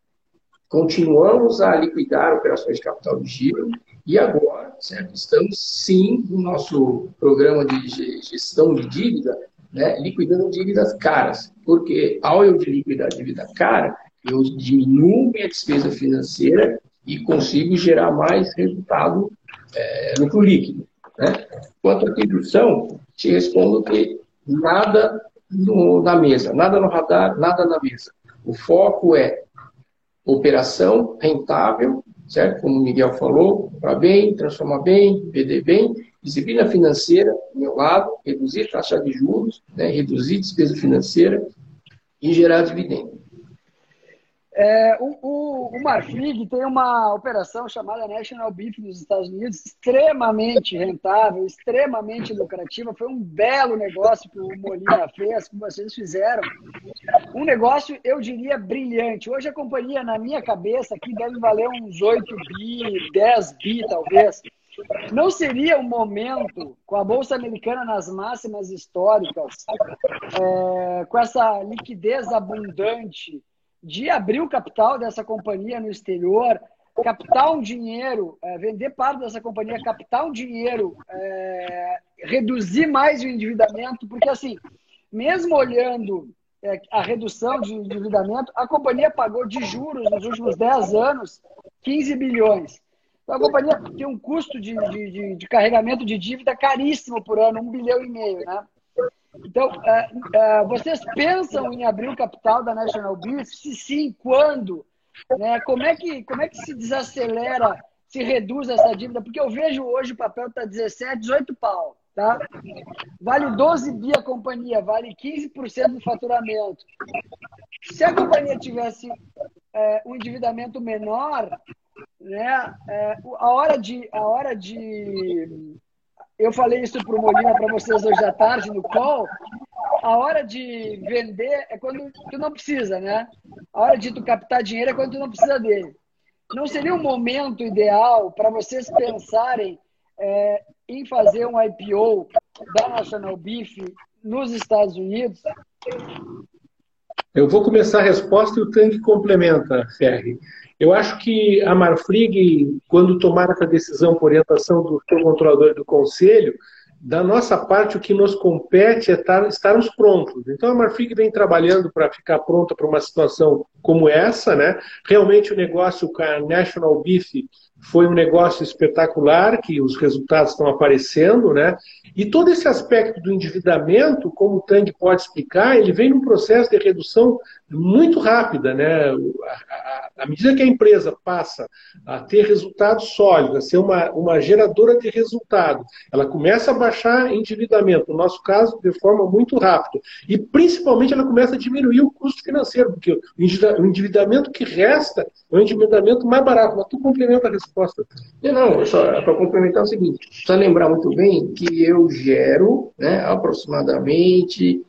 [SPEAKER 4] continuamos a liquidar operações de capital de giro e agora, certo, estamos sim no nosso programa de gestão de dívida, né, liquidando dívidas caras, porque ao eu liquidar dívida cara, eu diminuo minha despesa financeira e consigo gerar mais resultado é, lucro líquido. Né? Quanto à aquisição, te respondo que nada no, na mesa, nada no radar, nada na mesa. O foco é operação rentável, certo? Como o Miguel falou, para bem, transformar bem, vender bem, disciplina financeira, do meu lado, reduzir taxa de juros, né? reduzir despesa financeira e gerar dividendo.
[SPEAKER 2] É, o, o, o Marfrig tem uma operação chamada National Beef nos Estados Unidos, extremamente rentável, extremamente lucrativa. Foi um belo negócio que o Molina fez, que vocês fizeram. Um negócio, eu diria, brilhante. Hoje a companhia, na minha cabeça, aqui deve valer uns 8 bi, 10 bi, talvez. Não seria o momento, com a Bolsa Americana nas máximas históricas, é, com essa liquidez abundante, de abrir o capital dessa companhia no exterior, captar um dinheiro, é, vender parte dessa companhia, captar um dinheiro, é, reduzir mais o endividamento, porque assim, mesmo olhando é, a redução de endividamento, a companhia pagou de juros nos últimos 10 anos 15 bilhões. Então a companhia tem um custo de, de, de, de carregamento de dívida caríssimo por ano, um bilhão e meio, né? Então, uh, uh, vocês pensam em abrir o capital da National Beef? Se sim, quando? Né? Como, é que, como é que se desacelera, se reduz essa dívida? Porque eu vejo hoje o papel está 17, 18 pau. Tá? Vale 12 bi a companhia, vale 15% do faturamento. Se a companhia tivesse é, um endividamento menor, né, é, a hora de, a hora de eu falei isso para o Molina para vocês hoje à tarde no call. A hora de vender é quando tu não precisa, né? A hora de tu captar dinheiro é quando tu não precisa dele. Não seria um momento ideal para vocês pensarem é, em fazer um IPO da National Beef nos Estados Unidos?
[SPEAKER 3] Eu vou começar a resposta e o Tanque complementa, Ferri. Eu acho que a Marfrig, quando tomar essa decisão por orientação do seu controlador do conselho, da nossa parte, o que nos compete é estar, estarmos prontos. Então, a Marfrig vem trabalhando para ficar pronta para uma situação como essa. Né? Realmente, o negócio com a National Beef foi um negócio espetacular, que os resultados estão aparecendo. Né? E todo esse aspecto do endividamento, como o Tang pode explicar, ele vem num processo de redução muito rápida. Né? À medida que a empresa passa a ter resultados sólidos, a ser uma, uma geradora de resultado, ela começa a baixar endividamento, no nosso caso, de forma muito rápida. E, principalmente, ela começa a diminuir o custo financeiro, porque o endividamento que resta é um endividamento mais barato. Mas tu complementa a resposta.
[SPEAKER 4] Não, só para complementar é o seguinte, precisa lembrar muito bem que eu gero né, aproximadamente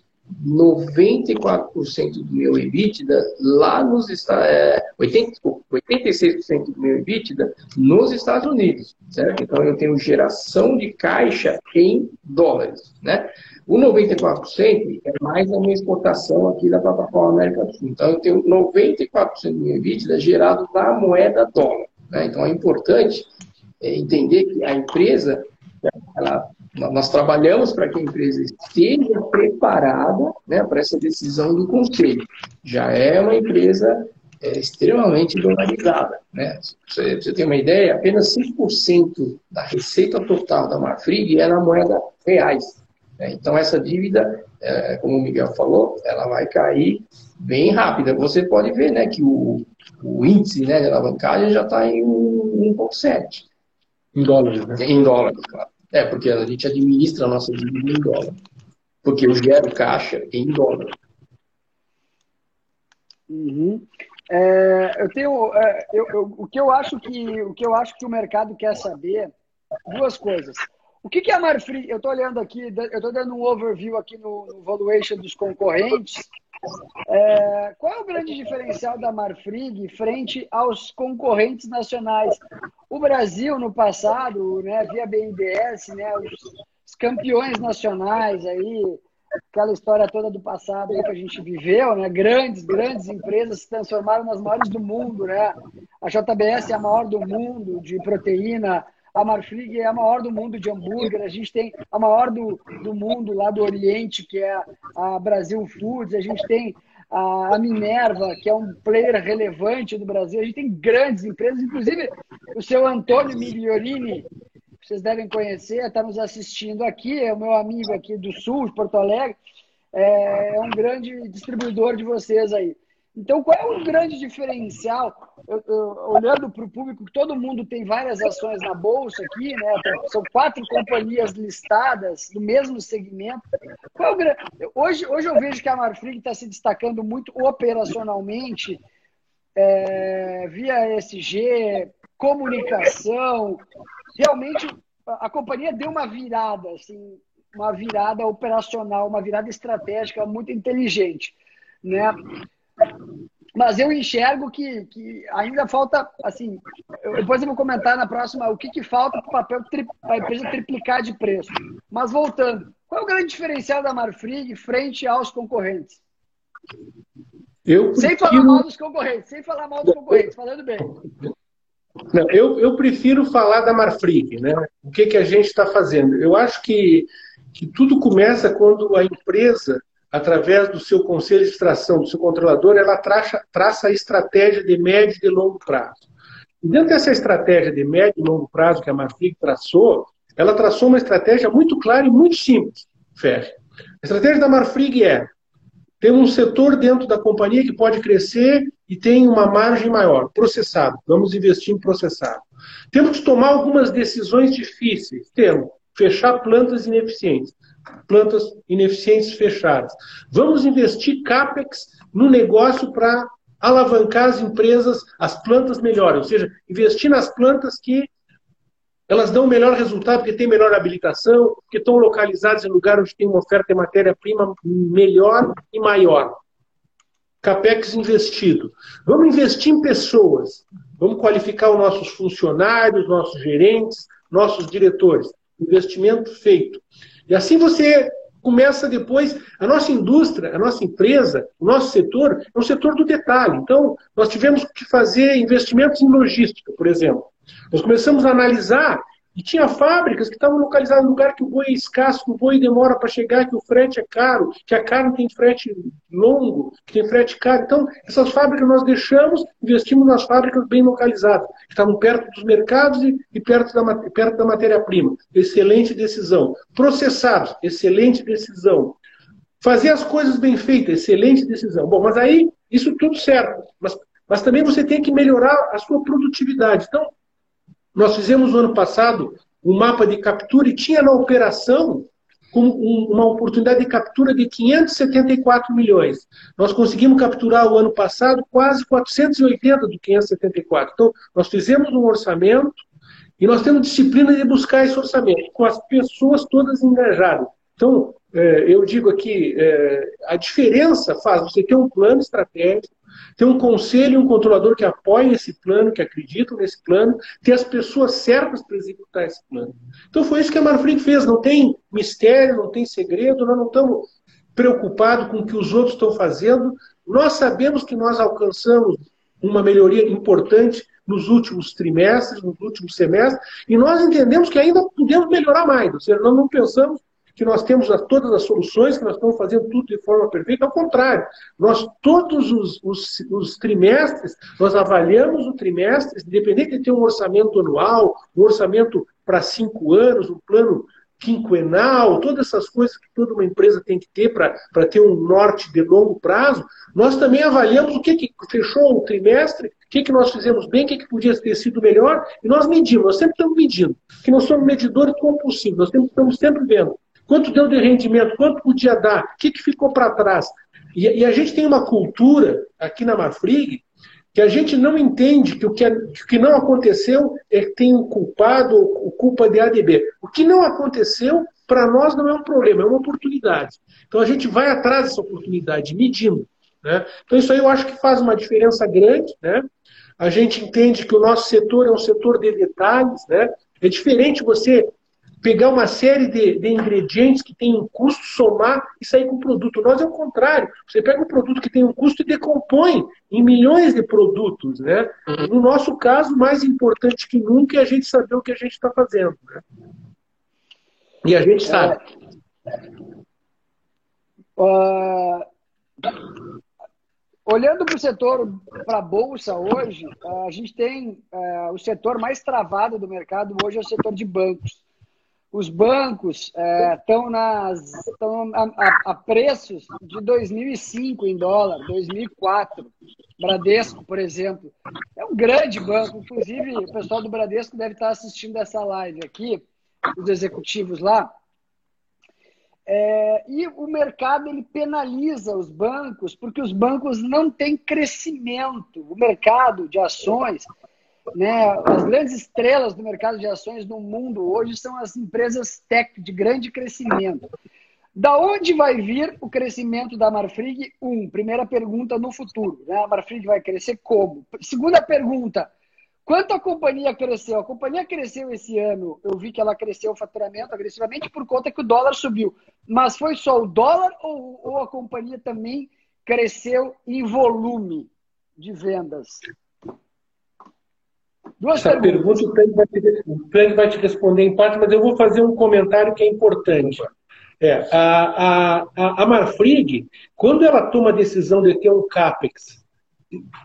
[SPEAKER 4] 94% do meu EBITDA lá nos Estados é, 86% do meu EBITDA nos Estados Unidos, certo? Então eu tenho geração de caixa em dólares, né? O 94% é mais a minha exportação aqui da plataforma América do Sul. Então eu tenho 94% do meu EBITDA gerado na moeda dólar, né? Então é importante é, entender que a empresa ela nós trabalhamos para que a empresa esteja preparada né, para essa decisão do conselho. Já é uma empresa é, extremamente dolarizada. Né? Você, você tem uma ideia, apenas 5% da receita total da Marfrig é na moeda reais. Né? Então, essa dívida, é, como o Miguel falou, ela vai cair bem rápida. Você pode ver né, que o, o índice né, de alavancagem já está em 1,7.
[SPEAKER 3] Em dólares, né?
[SPEAKER 4] Em dólares, claro. É, porque a gente administra a nossa dívida em dólar. Porque eu gero caixa em dólar.
[SPEAKER 2] Uhum. É, eu tenho, é, eu, eu, o que eu acho que o que eu acho que o mercado quer saber, duas coisas. O que, que é a Marfrig? Eu estou olhando aqui, eu estou dando um overview aqui no, no valuation dos concorrentes. É, qual é o grande diferencial da Marfrig frente aos concorrentes nacionais? O Brasil, no passado, né, via BNDES, né, os, os campeões nacionais aí, aquela história toda do passado que a gente viveu, né? Grandes, grandes empresas se transformaram nas maiores do mundo, né? A JBS é a maior do mundo de proteína, a Marfrig é a maior do mundo de hambúrguer, a gente tem a maior do, do mundo lá do Oriente, que é a Brasil Foods, a gente tem a, Minerva, que é um player relevante do Brasil, a gente tem grandes empresas, inclusive o seu Antônio Migliorini, vocês devem conhecer, está nos assistindo aqui, é o meu amigo aqui do Sul, de Porto Alegre, é, é um grande distribuidor de vocês aí. Então, qual é o grande diferencial? Eu, eu, olhando para o público, que todo mundo tem várias ações na bolsa aqui, né? São quatro companhias listadas do mesmo segmento. É o, hoje, hoje eu vejo que a Marfrig está se destacando muito operacionalmente, é, via SG, comunicação. Realmente, a, a companhia deu uma virada, assim, uma virada operacional, uma virada estratégica muito inteligente, né? Mas eu enxergo que, que ainda falta, assim, eu, depois eu vou comentar na próxima o que, que falta para a empresa triplicar de preço. Mas voltando, qual é o grande diferencial da Marfrig frente aos concorrentes?
[SPEAKER 3] Eu
[SPEAKER 2] sem falar mal dos concorrentes, sem falar mal dos concorrentes, falando bem.
[SPEAKER 3] Não, eu, eu prefiro falar da Marfrig, né? O que, que a gente está fazendo? Eu acho que, que tudo começa quando a empresa através do seu conselho de extração, do seu controlador, ela traça, traça a estratégia de médio e de longo prazo. E dentro dessa estratégia de médio e longo prazo que a Marfrig traçou, ela traçou uma estratégia muito clara e muito simples, Fer. A estratégia da Marfrig é ter um setor dentro da companhia que pode crescer e tem uma margem maior, processado. Vamos investir em processado. Temos que tomar algumas decisões difíceis. Temos fechar plantas ineficientes plantas ineficientes fechadas. Vamos investir CAPEX no negócio para alavancar as empresas, as plantas melhores, ou seja, investir nas plantas que elas dão melhor resultado, porque tem melhor habilitação, porque estão localizadas em lugar onde tem uma oferta de matéria-prima melhor e maior. CAPEX investido. Vamos investir em pessoas. Vamos qualificar os nossos funcionários, nossos gerentes, nossos diretores. Investimento feito. E assim você começa depois. A nossa indústria, a nossa empresa, o nosso setor é um setor do detalhe. Então, nós tivemos que fazer investimentos em logística, por exemplo. Nós começamos a analisar e tinha fábricas que estavam localizadas no lugar que o boi é escasso, que o boi demora para chegar, que o frete é caro, que a carne tem frete longo, que tem frete caro. Então, essas fábricas nós deixamos, investimos nas fábricas bem localizadas, que estavam perto dos mercados e, e perto da, perto da matéria-prima. Excelente decisão. Processados, excelente decisão. Fazer as coisas bem feitas, excelente decisão. Bom, mas aí, isso tudo certo. Mas, mas também você tem que melhorar a sua produtividade. Então, nós fizemos no ano passado um mapa de captura e tinha na operação uma oportunidade de captura de 574 milhões. Nós conseguimos capturar o ano passado quase 480 do 574. Então, nós fizemos um orçamento e nós temos disciplina de buscar esse orçamento, com as pessoas todas engajadas. Então, é, eu digo aqui, é, a diferença faz você ter um plano estratégico, ter um conselho e um controlador que apoiem esse plano, que acreditam nesse plano, ter as pessoas certas para executar esse plano. Então foi isso que a Marfrig fez. Não tem mistério, não tem segredo, nós não estamos preocupados com o que os outros estão fazendo. Nós sabemos que nós alcançamos uma melhoria importante nos últimos trimestres, nos últimos semestres, e nós entendemos que ainda podemos melhorar mais. Ou seja, nós não pensamos que nós temos todas as soluções, que nós estamos fazendo tudo de forma perfeita. Ao contrário, nós todos os, os, os trimestres, nós avaliamos o trimestre, independente de ter um orçamento anual, um orçamento para cinco anos, um plano quinquenal, todas essas coisas que toda uma empresa tem que ter para ter um norte de longo prazo, nós também avaliamos o que, que fechou o trimestre, o que, que nós fizemos bem, o que, que podia ter sido melhor, e nós medimos, nós sempre estamos medindo, que nós somos medidores compulsivos, nós estamos sempre vendo Quanto deu de rendimento? Quanto podia dar? O que, que ficou para trás? E, e, a gente tem uma cultura aqui na Mafrig que a gente não entende que o que, é, que, o que não aconteceu é que tem um culpado ou culpa de ADB. O que não aconteceu, para nós, não é um problema, é uma oportunidade. Então a gente vai atrás dessa oportunidade, medindo. Né? Então isso aí eu acho que faz uma diferença grande. Né? A gente entende que o nosso setor é um setor de detalhes. Né? É diferente você pegar uma série de, de, ingredientes que tem um custo, somar e sair com o produto. Nós é o contrário. Você pega um produto que tem um custo e decompõe em milhões de produtos. Né? No nosso caso, mais importante que nunca é a gente saber o que a gente está fazendo. Né? E a gente sabe.
[SPEAKER 2] Uh, olhando para o setor, para a Bolsa hoje, a gente tem uh, o setor mais travado do mercado hoje é o setor de bancos os bancos estão é, nas a, a, a, preços de 2005 em dólar, 2004. Bradesco, por exemplo, é um grande banco. Inclusive, o pessoal do Bradesco deve estar assistindo essa live aqui, os executivos lá. É, e o mercado ele penaliza os bancos porque os bancos não têm crescimento. O mercado de ações né, as grandes estrelas do mercado de ações no mundo hoje são as empresas tech de grande crescimento. Da onde vai vir o crescimento da Marfrig? Um, primeira pergunta no futuro. Né? A Marfrig vai crescer como? Segunda pergunta, quanto a companhia cresceu? A companhia cresceu esse ano, eu vi que ela cresceu o faturamento agressivamente por conta que o dólar subiu. Mas foi só o dólar ou, ou a companhia também cresceu em volume de vendas?
[SPEAKER 3] Duas Essa pergunta o Frank, vai te, o Frank vai te responder em parte, mas eu vou fazer um comentário que é importante. É, a, a, a Marfrig, quando ela toma a decisão de ter um CAPEX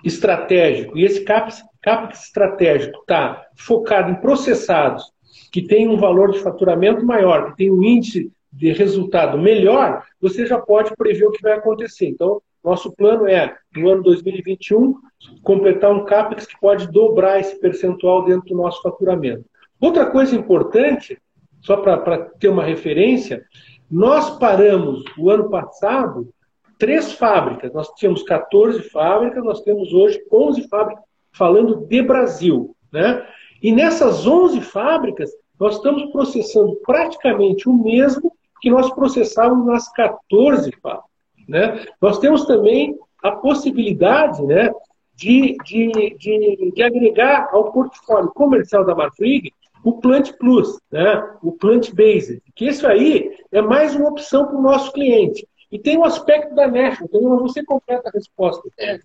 [SPEAKER 3] estratégico, e esse CAPEX, CAPEX estratégico está focado em processados que tem um valor de faturamento maior, que tem um índice de resultado melhor, você já pode prever o que vai acontecer. Então, nosso plano é, no ano 2021, completar um CAPEX que pode dobrar esse percentual dentro do nosso faturamento. Outra coisa importante, só para ter uma referência, nós paramos o ano passado três fábricas. Nós tínhamos 14 fábricas, nós temos hoje 11 fábricas, falando de Brasil. Né? E nessas 11 fábricas, nós estamos processando praticamente o mesmo que nós processávamos nas 14 fábricas. Né? Nós temos também a possibilidade né, de, de, de, de agregar ao portfólio comercial da Marfrig o Plant Plus, né, o Plant Based, que isso aí é mais uma opção para o nosso cliente. E tem um aspecto da National, então você completa a resposta. É,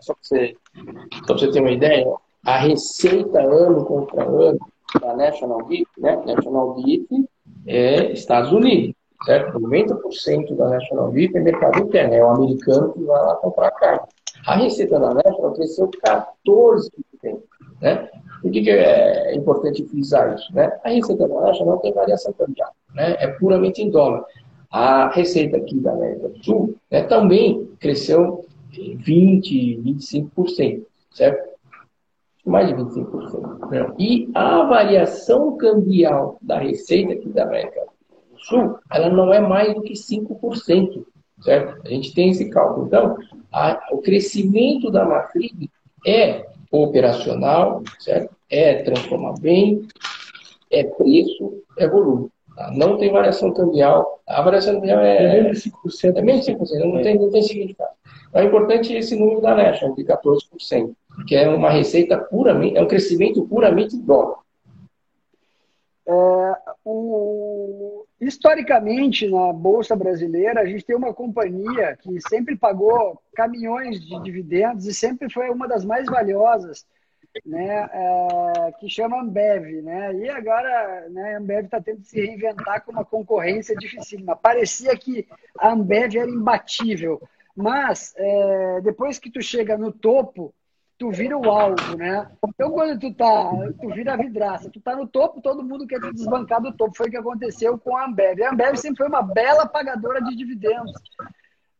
[SPEAKER 4] só para você, você ter uma ideia, a receita ano contra ano da National Gift, né? National Gift é Estados Unidos certo? 90% da National Beef é mercado interno, é o americano que vai lá comprar carne. A receita da National cresceu 14%. Né? Por que, que é importante frisar isso? Né? A receita da National não tem variação cambial, né? é puramente em dólar. A receita aqui da América do Sul né, também cresceu 20%, 25%, certo? mais de 25%. Né? E a variação cambial da receita aqui da América Sul, ela não é mais do que 5%, certo? A gente tem esse cálculo. Então, a, o crescimento da Marfrig é operacional, certo? É transformar bem, é preço, é volume. Tá? Não tem variação cambial. A variação cambial é, é menos de 5%. É menos de 5%, não tem, não tem significado. Então, é importante esse número da National, de 14%, que é uma receita puramente, é um crescimento puramente dólar.
[SPEAKER 2] É, o, historicamente, na Bolsa Brasileira, a gente tem uma companhia que sempre pagou caminhões de dividendos e sempre foi uma das mais valiosas, né, é, que chama Ambev. Né? E agora né, a Ambev está tendo que se reinventar com uma concorrência dificílima. Parecia que a Ambev era imbatível, mas é, depois que tu chega no topo, tu vira o alvo, né? Então, quando tu tá, tu vira a vidraça, tu tá no topo, todo mundo quer te desbancar do topo. Foi o que aconteceu com a Ambev. A Ambev sempre foi uma bela pagadora de dividendos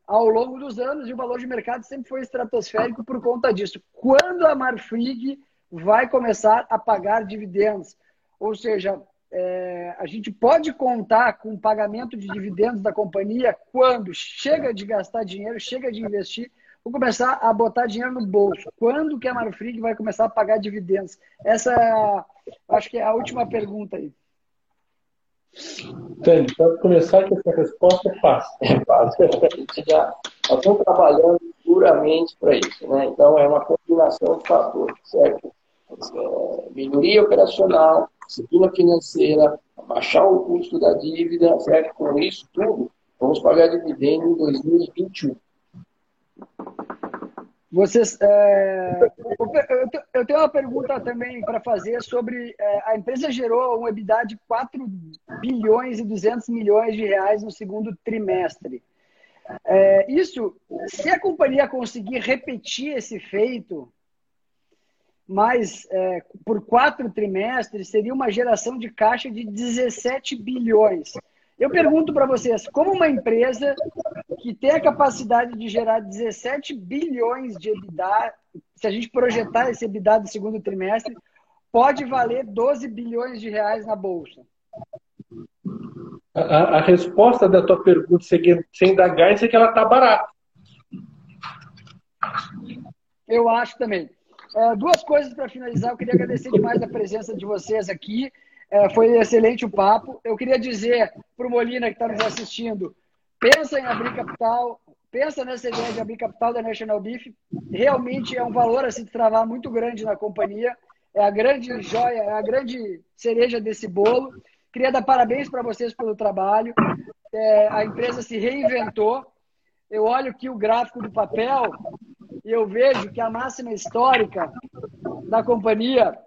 [SPEAKER 2] ao longo dos anos e o valor de mercado sempre foi estratosférico por conta disso. Quando a Marfrig vai começar a pagar dividendos? Ou seja, é, a gente pode contar com o pagamento de dividendos da companhia quando chega de gastar dinheiro, chega de investir vou começar a botar dinheiro no bolso. Quando que a Marfrig vai começar a pagar dividendos? Essa é, acho que é a última pergunta aí.
[SPEAKER 3] Entendi. Pode começar que essa resposta é fácil.
[SPEAKER 4] É fácil. A gente já estamos trabalhando puramente para isso. Né? Então, é uma combinação de fatores, certo? É, melhoria operacional, disciplina financeira, baixar o custo da dívida, certo? Com isso tudo, vamos pagar dividendo em 2021.
[SPEAKER 2] Vocês, é, eu tenho uma pergunta também para fazer sobre é, a empresa gerou um EBITDA de 4 bilhões e 200 milhões de reais no segundo trimestre. É, isso, se a companhia conseguir repetir esse feito, mas é, por quatro trimestres, seria uma geração de caixa de 17 bilhões. Eu pergunto para vocês, como uma empresa que tem a capacidade de gerar 17 bilhões de EBITDA, se a gente projetar esse EBITDA do segundo trimestre, pode valer 12 bilhões de reais na bolsa?
[SPEAKER 3] A, a resposta da tua pergunta, sem dar gás, é que ela está barata.
[SPEAKER 2] Eu acho também. É, duas coisas para finalizar. Eu queria agradecer demais a presença de vocês aqui. É, foi excelente o papo. Eu queria dizer para o Molina que está nos assistindo, pensa em abrir capital, pensa nessa ideia de abrir capital da National Beef. Realmente é um valor a se travar muito grande na companhia. É a grande joia, é a grande cereja desse bolo. Queria dar parabéns para vocês pelo trabalho. É, a empresa se reinventou. Eu olho aqui o gráfico do papel e eu vejo que a máxima histórica da companhia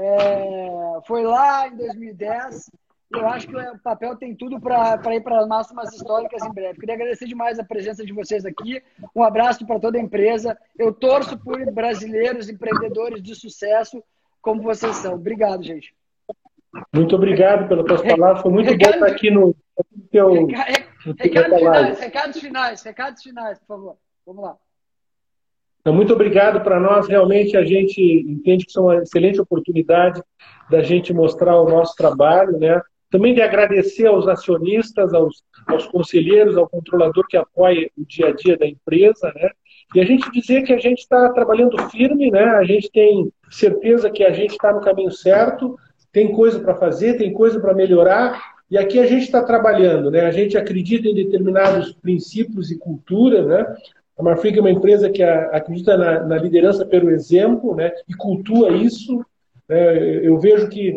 [SPEAKER 2] é, foi lá em 2010. Eu acho que o papel tem tudo para ir para as máximas históricas em breve. Queria agradecer demais a presença de vocês aqui. Um abraço para toda a empresa. Eu torço por brasileiros empreendedores de sucesso como vocês são. Obrigado, gente.
[SPEAKER 3] Muito obrigado pelas tuas palavras. Foi muito recado, bom estar aqui no teu.
[SPEAKER 2] Recados finais, recados finais, recados finais, por favor. Vamos lá.
[SPEAKER 3] Então, muito obrigado para nós. Realmente a gente entende que é uma excelente oportunidade da gente mostrar o nosso trabalho, né? Também de agradecer aos acionistas, aos, aos conselheiros, ao controlador que apoia o dia a dia da empresa, né? E a gente dizer que a gente está trabalhando firme, né? A gente tem certeza que a gente está no caminho certo, tem coisa para fazer, tem coisa para melhorar, e aqui a gente está trabalhando, né? A gente acredita em determinados princípios e cultura, né? A Marfrig é uma empresa que acredita na, na liderança pelo exemplo né, e cultua isso. Né? Eu vejo que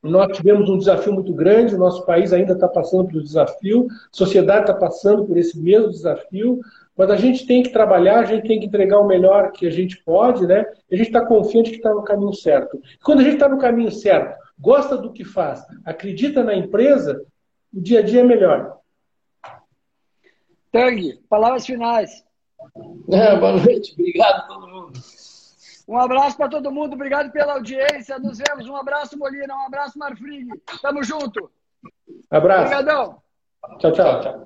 [SPEAKER 3] nós tivemos um desafio muito grande, o nosso país ainda está passando pelo desafio, a sociedade está passando por esse mesmo desafio, mas a gente tem que trabalhar, a gente tem que entregar o melhor que a gente pode, né? E a gente está confiante que está no caminho certo. E quando a gente está no caminho certo, gosta do que faz, acredita na empresa, o dia a dia é melhor.
[SPEAKER 2] Tang, palavras finais.
[SPEAKER 4] É, boa noite, obrigado a todo mundo.
[SPEAKER 2] Um abraço para todo mundo, obrigado pela audiência. Nos vemos. Um abraço, Molina. Um abraço, Marfrig. Tamo junto.
[SPEAKER 3] Abraço.
[SPEAKER 2] Obrigadão.
[SPEAKER 3] Tchau, tchau. tchau.